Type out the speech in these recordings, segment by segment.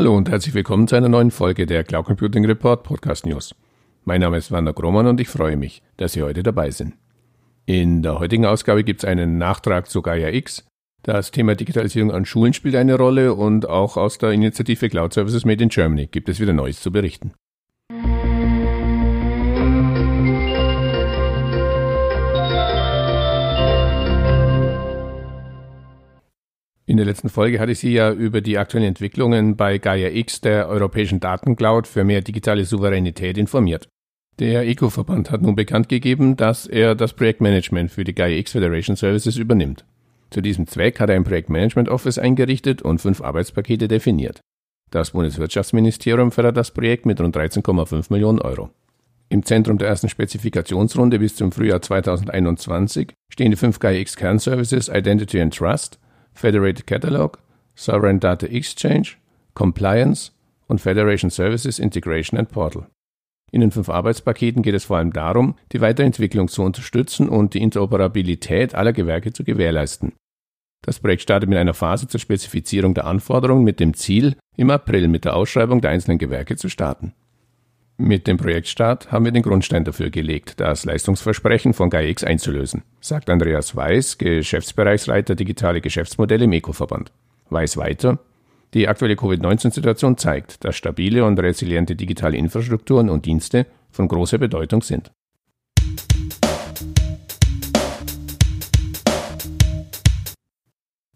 Hallo und herzlich willkommen zu einer neuen Folge der Cloud Computing Report Podcast News. Mein Name ist Werner Grohmann und ich freue mich, dass Sie heute dabei sind. In der heutigen Ausgabe gibt es einen Nachtrag zu Gaia X. Das Thema Digitalisierung an Schulen spielt eine Rolle und auch aus der Initiative Cloud Services Made in Germany gibt es wieder Neues zu berichten. In der letzten Folge hatte ich Sie ja über die aktuellen Entwicklungen bei Gaia X, der europäischen Datencloud für mehr digitale Souveränität, informiert. Der ECO-Verband hat nun bekannt gegeben, dass er das Projektmanagement für die Gaia X Federation Services übernimmt. Zu diesem Zweck hat er ein Projektmanagement Office eingerichtet und fünf Arbeitspakete definiert. Das Bundeswirtschaftsministerium fördert das Projekt mit rund 13,5 Millionen Euro. Im Zentrum der ersten Spezifikationsrunde bis zum Frühjahr 2021 stehen die fünf Gaia X Kernservices Identity and Trust, Federated Catalog, Sovereign Data Exchange, Compliance und Federation Services Integration and Portal. In den fünf Arbeitspaketen geht es vor allem darum, die Weiterentwicklung zu unterstützen und die Interoperabilität aller Gewerke zu gewährleisten. Das Projekt startet mit einer Phase zur Spezifizierung der Anforderungen mit dem Ziel, im April mit der Ausschreibung der einzelnen Gewerke zu starten. Mit dem Projektstart haben wir den Grundstein dafür gelegt, das Leistungsversprechen von GAIX einzulösen, sagt Andreas Weiß, Geschäftsbereichsleiter Digitale Geschäftsmodelle im ECO-Verband. Weiß weiter, die aktuelle Covid-19-Situation zeigt, dass stabile und resiliente digitale Infrastrukturen und Dienste von großer Bedeutung sind.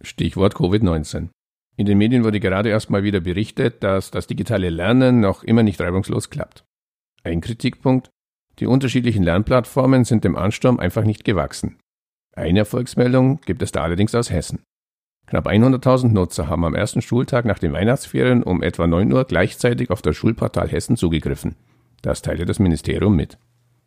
Stichwort Covid-19. In den Medien wurde gerade erst mal wieder berichtet, dass das digitale Lernen noch immer nicht reibungslos klappt. Ein Kritikpunkt, die unterschiedlichen Lernplattformen sind dem Ansturm einfach nicht gewachsen. Eine Erfolgsmeldung gibt es da allerdings aus Hessen. Knapp 100.000 Nutzer haben am ersten Schultag nach den Weihnachtsferien um etwa 9 Uhr gleichzeitig auf das Schulportal Hessen zugegriffen. Das teilte das Ministerium mit.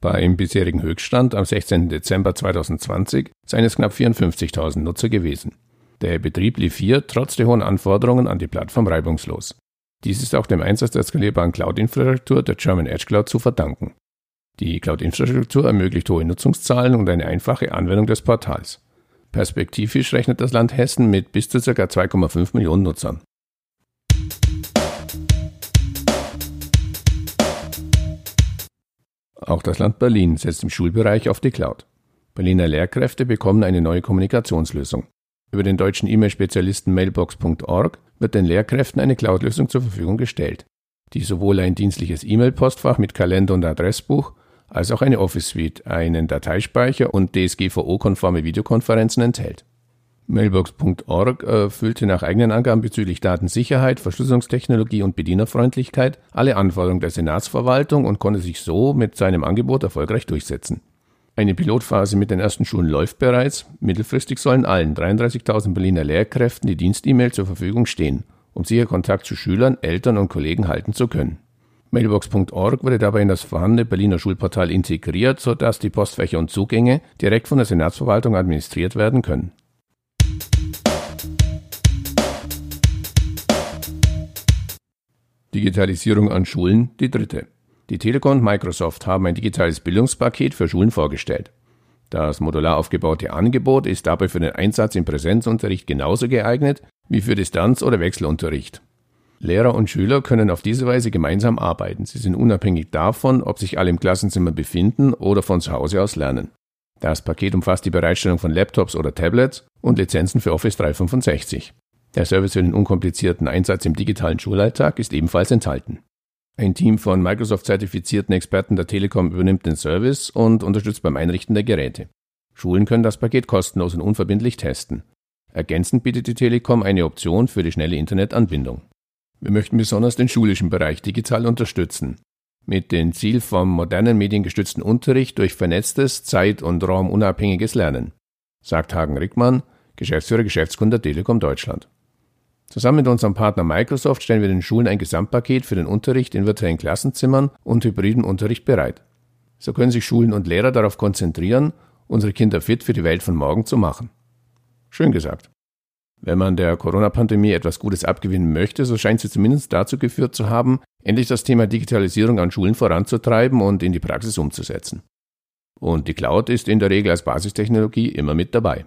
Beim bisherigen Höchststand am 16. Dezember 2020 seien es knapp 54.000 Nutzer gewesen. Der Betrieb lief hier trotz der hohen Anforderungen an die Plattform reibungslos. Dies ist auch dem Einsatz der skalierbaren Cloud-Infrastruktur der German Edge Cloud zu verdanken. Die Cloud-Infrastruktur ermöglicht hohe Nutzungszahlen und eine einfache Anwendung des Portals. Perspektivisch rechnet das Land Hessen mit bis zu ca. 2,5 Millionen Nutzern. Auch das Land Berlin setzt im Schulbereich auf die Cloud. Berliner Lehrkräfte bekommen eine neue Kommunikationslösung. Über den deutschen E-Mail-Spezialisten mailbox.org wird den Lehrkräften eine Cloud-Lösung zur Verfügung gestellt, die sowohl ein dienstliches E-Mail-Postfach mit Kalender und Adressbuch als auch eine Office-Suite, einen Dateispeicher und DSGVO-konforme Videokonferenzen enthält. Mailbox.org erfüllte nach eigenen Angaben bezüglich Datensicherheit, Verschlüsselungstechnologie und Bedienerfreundlichkeit alle Anforderungen der Senatsverwaltung und konnte sich so mit seinem Angebot erfolgreich durchsetzen. Eine Pilotphase mit den ersten Schulen läuft bereits. Mittelfristig sollen allen 33.000 Berliner Lehrkräften die Dienst-E-Mail zur Verfügung stehen, um sicher Kontakt zu Schülern, Eltern und Kollegen halten zu können. Mailbox.org wurde dabei in das vorhandene Berliner Schulportal integriert, sodass die Postfächer und Zugänge direkt von der Senatsverwaltung administriert werden können. Digitalisierung an Schulen, die dritte. Die Telekom und Microsoft haben ein digitales Bildungspaket für Schulen vorgestellt. Das modular aufgebaute Angebot ist dabei für den Einsatz im Präsenzunterricht genauso geeignet wie für Distanz- oder Wechselunterricht. Lehrer und Schüler können auf diese Weise gemeinsam arbeiten. Sie sind unabhängig davon, ob sich alle im Klassenzimmer befinden oder von zu Hause aus lernen. Das Paket umfasst die Bereitstellung von Laptops oder Tablets und Lizenzen für Office 365. Der Service für den unkomplizierten Einsatz im digitalen Schulalltag ist ebenfalls enthalten. Ein Team von Microsoft-zertifizierten Experten der Telekom übernimmt den Service und unterstützt beim Einrichten der Geräte. Schulen können das Paket kostenlos und unverbindlich testen. Ergänzend bietet die Telekom eine Option für die schnelle Internetanbindung. Wir möchten besonders den schulischen Bereich digital unterstützen. Mit dem Ziel vom modernen mediengestützten Unterricht durch vernetztes, zeit- und raumunabhängiges Lernen, sagt Hagen Rickmann, Geschäftsführer Geschäftskunde Telekom Deutschland. Zusammen mit unserem Partner Microsoft stellen wir den Schulen ein Gesamtpaket für den Unterricht in virtuellen Klassenzimmern und hybriden Unterricht bereit. So können sich Schulen und Lehrer darauf konzentrieren, unsere Kinder fit für die Welt von morgen zu machen. Schön gesagt. Wenn man der Corona-Pandemie etwas Gutes abgewinnen möchte, so scheint sie zumindest dazu geführt zu haben, endlich das Thema Digitalisierung an Schulen voranzutreiben und in die Praxis umzusetzen. Und die Cloud ist in der Regel als Basistechnologie immer mit dabei.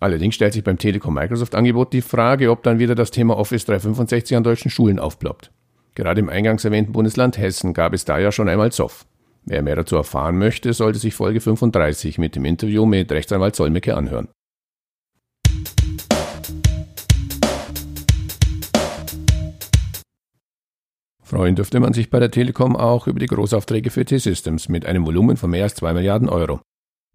Allerdings stellt sich beim Telekom-Microsoft-Angebot die Frage, ob dann wieder das Thema Office 365 an deutschen Schulen aufploppt. Gerade im eingangs erwähnten Bundesland Hessen gab es da ja schon einmal Zoff. Wer mehr dazu erfahren möchte, sollte sich Folge 35 mit dem Interview mit Rechtsanwalt Solmecke anhören. Freuen dürfte man sich bei der Telekom auch über die Großaufträge für T-Systems mit einem Volumen von mehr als 2 Milliarden Euro.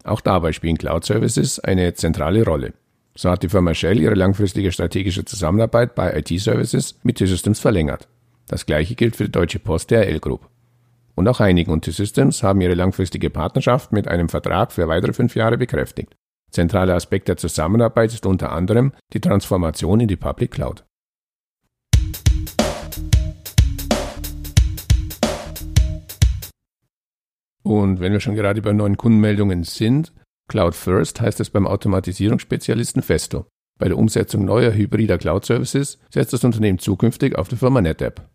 Auch dabei spielen Cloud-Services eine zentrale Rolle. So hat die Firma Shell ihre langfristige strategische Zusammenarbeit bei IT-Services mit T-Systems verlängert. Das gleiche gilt für die Deutsche Post DRL Group. Und auch Einigen und T-Systems haben ihre langfristige Partnerschaft mit einem Vertrag für weitere fünf Jahre bekräftigt. Zentraler Aspekt der Zusammenarbeit ist unter anderem die Transformation in die Public Cloud. Und wenn wir schon gerade bei neuen Kundenmeldungen sind, Cloud First heißt es beim Automatisierungsspezialisten Festo. Bei der Umsetzung neuer hybrider Cloud-Services setzt das Unternehmen zukünftig auf die Firma NetApp.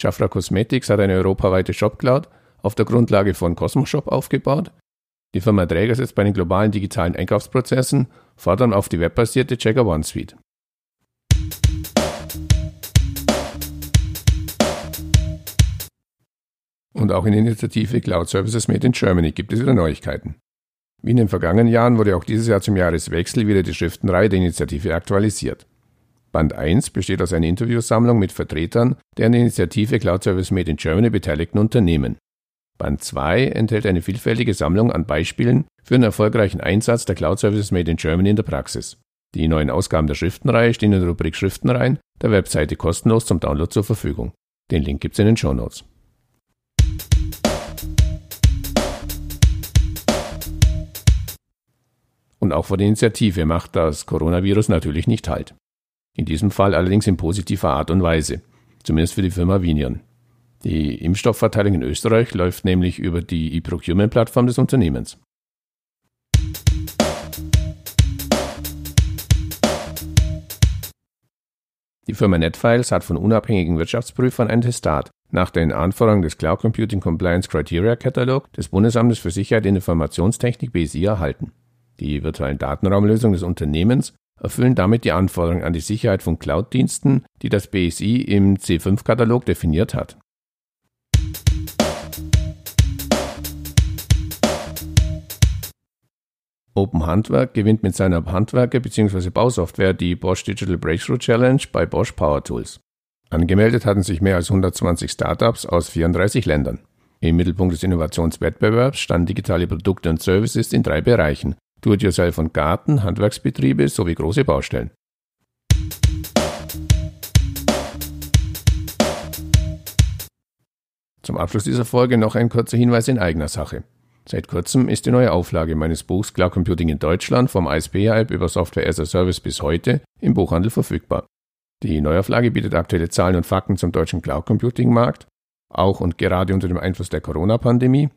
Jafra Cosmetics hat eine europaweite Shop-Cloud auf der Grundlage von Cosmoshop aufgebaut. Die Firma Träger setzt bei den globalen digitalen Einkaufsprozessen fordern auf die webbasierte Checker One Suite. Und auch in der Initiative Cloud Services Made in Germany gibt es wieder Neuigkeiten. Wie in den vergangenen Jahren wurde auch dieses Jahr zum Jahreswechsel wieder die Schriftenreihe der Initiative aktualisiert. Band 1 besteht aus einer Interviewsammlung mit Vertretern der an der Initiative Cloud Service Made in Germany beteiligten Unternehmen. Band 2 enthält eine vielfältige Sammlung an Beispielen für einen erfolgreichen Einsatz der Cloud Services Made in Germany in der Praxis. Die neuen Ausgaben der Schriftenreihe stehen in der Rubrik Schriftenreihen der Webseite kostenlos zum Download zur Verfügung. Den Link gibt's in den Show Notes. Und auch vor der Initiative macht das Coronavirus natürlich nicht Halt. In diesem Fall allerdings in positiver Art und Weise, zumindest für die Firma Vinion. Die Impfstoffverteilung in Österreich läuft nämlich über die E-Procurement-Plattform des Unternehmens. Die Firma Netfiles hat von unabhängigen Wirtschaftsprüfern ein Testat nach den Anforderungen des Cloud Computing Compliance Criteria Catalog des Bundesamtes für Sicherheit in Informationstechnik BSI erhalten. Die virtuellen Datenraumlösungen des Unternehmens erfüllen damit die Anforderungen an die Sicherheit von Cloud-Diensten, die das BSI im C5-Katalog definiert hat. Open Handwerk gewinnt mit seiner Handwerker- bzw. Bausoftware die Bosch Digital Breakthrough Challenge bei Bosch Power Tools. Angemeldet hatten sich mehr als 120 Startups aus 34 Ländern. Im Mittelpunkt des Innovationswettbewerbs standen digitale Produkte und Services in drei Bereichen: Do-it-yourself und Garten, Handwerksbetriebe sowie große Baustellen. Zum Abschluss dieser Folge noch ein kurzer Hinweis in eigener Sache. Seit kurzem ist die neue Auflage meines Buchs Cloud Computing in Deutschland vom ISP-Hype über Software as a Service bis heute im Buchhandel verfügbar. Die Neuauflage bietet aktuelle Zahlen und Fakten zum deutschen Cloud Computing Markt, auch und gerade unter dem Einfluss der Corona-Pandemie.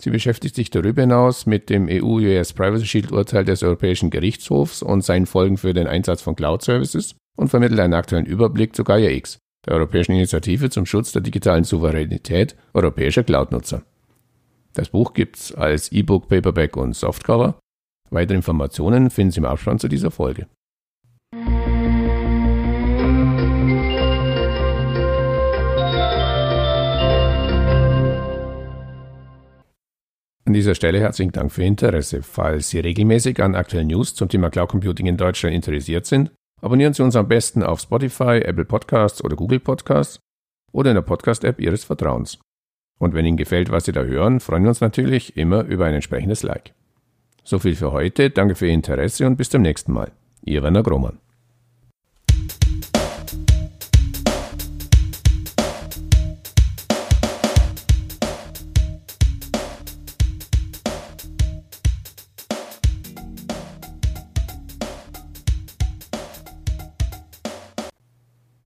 Sie beschäftigt sich darüber hinaus mit dem EU-US Privacy Shield Urteil des Europäischen Gerichtshofs und seinen Folgen für den Einsatz von Cloud Services und vermittelt einen aktuellen Überblick zu Gaia X, der Europäischen Initiative zum Schutz der digitalen Souveränität europäischer Cloud-Nutzer. Das Buch gibt's als E-Book, Paperback und Softcover. Weitere Informationen finden Sie im Abspann zu dieser Folge. An dieser Stelle herzlichen Dank für Ihr Interesse. Falls Sie regelmäßig an aktuellen News zum Thema Cloud Computing in Deutschland interessiert sind, abonnieren Sie uns am besten auf Spotify, Apple Podcasts oder Google Podcasts oder in der Podcast-App Ihres Vertrauens. Und wenn Ihnen gefällt, was Sie da hören, freuen wir uns natürlich immer über ein entsprechendes Like. So viel für heute, danke für Ihr Interesse und bis zum nächsten Mal. Ihr Werner Grohmann.